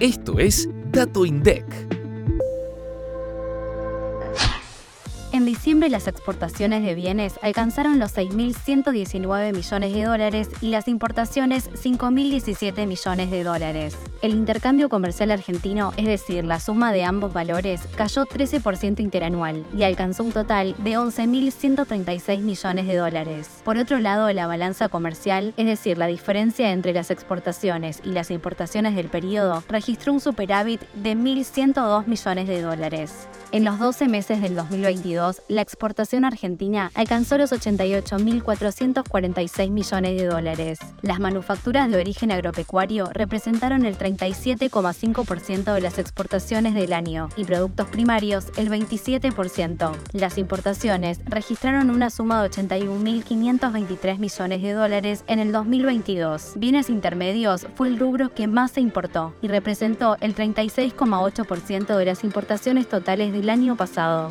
Esto es Dato INDEC. En diciembre las exportaciones de bienes alcanzaron los 6.119 millones de dólares y las importaciones 5.017 millones de dólares. El intercambio comercial argentino, es decir, la suma de ambos valores, cayó 13% interanual y alcanzó un total de 11.136 millones de dólares. Por otro lado, la balanza comercial, es decir, la diferencia entre las exportaciones y las importaciones del periodo, registró un superávit de 1.102 millones de dólares. En los 12 meses del 2022, la exportación argentina alcanzó los 88.446 millones de dólares. Las manufacturas de origen agropecuario representaron el 37,5% de las exportaciones del año y productos primarios el 27%. Las importaciones registraron una suma de 81.523 millones de dólares en el 2022. Bienes intermedios fue el rubro que más se importó y representó el 36,8% de las importaciones totales del año pasado.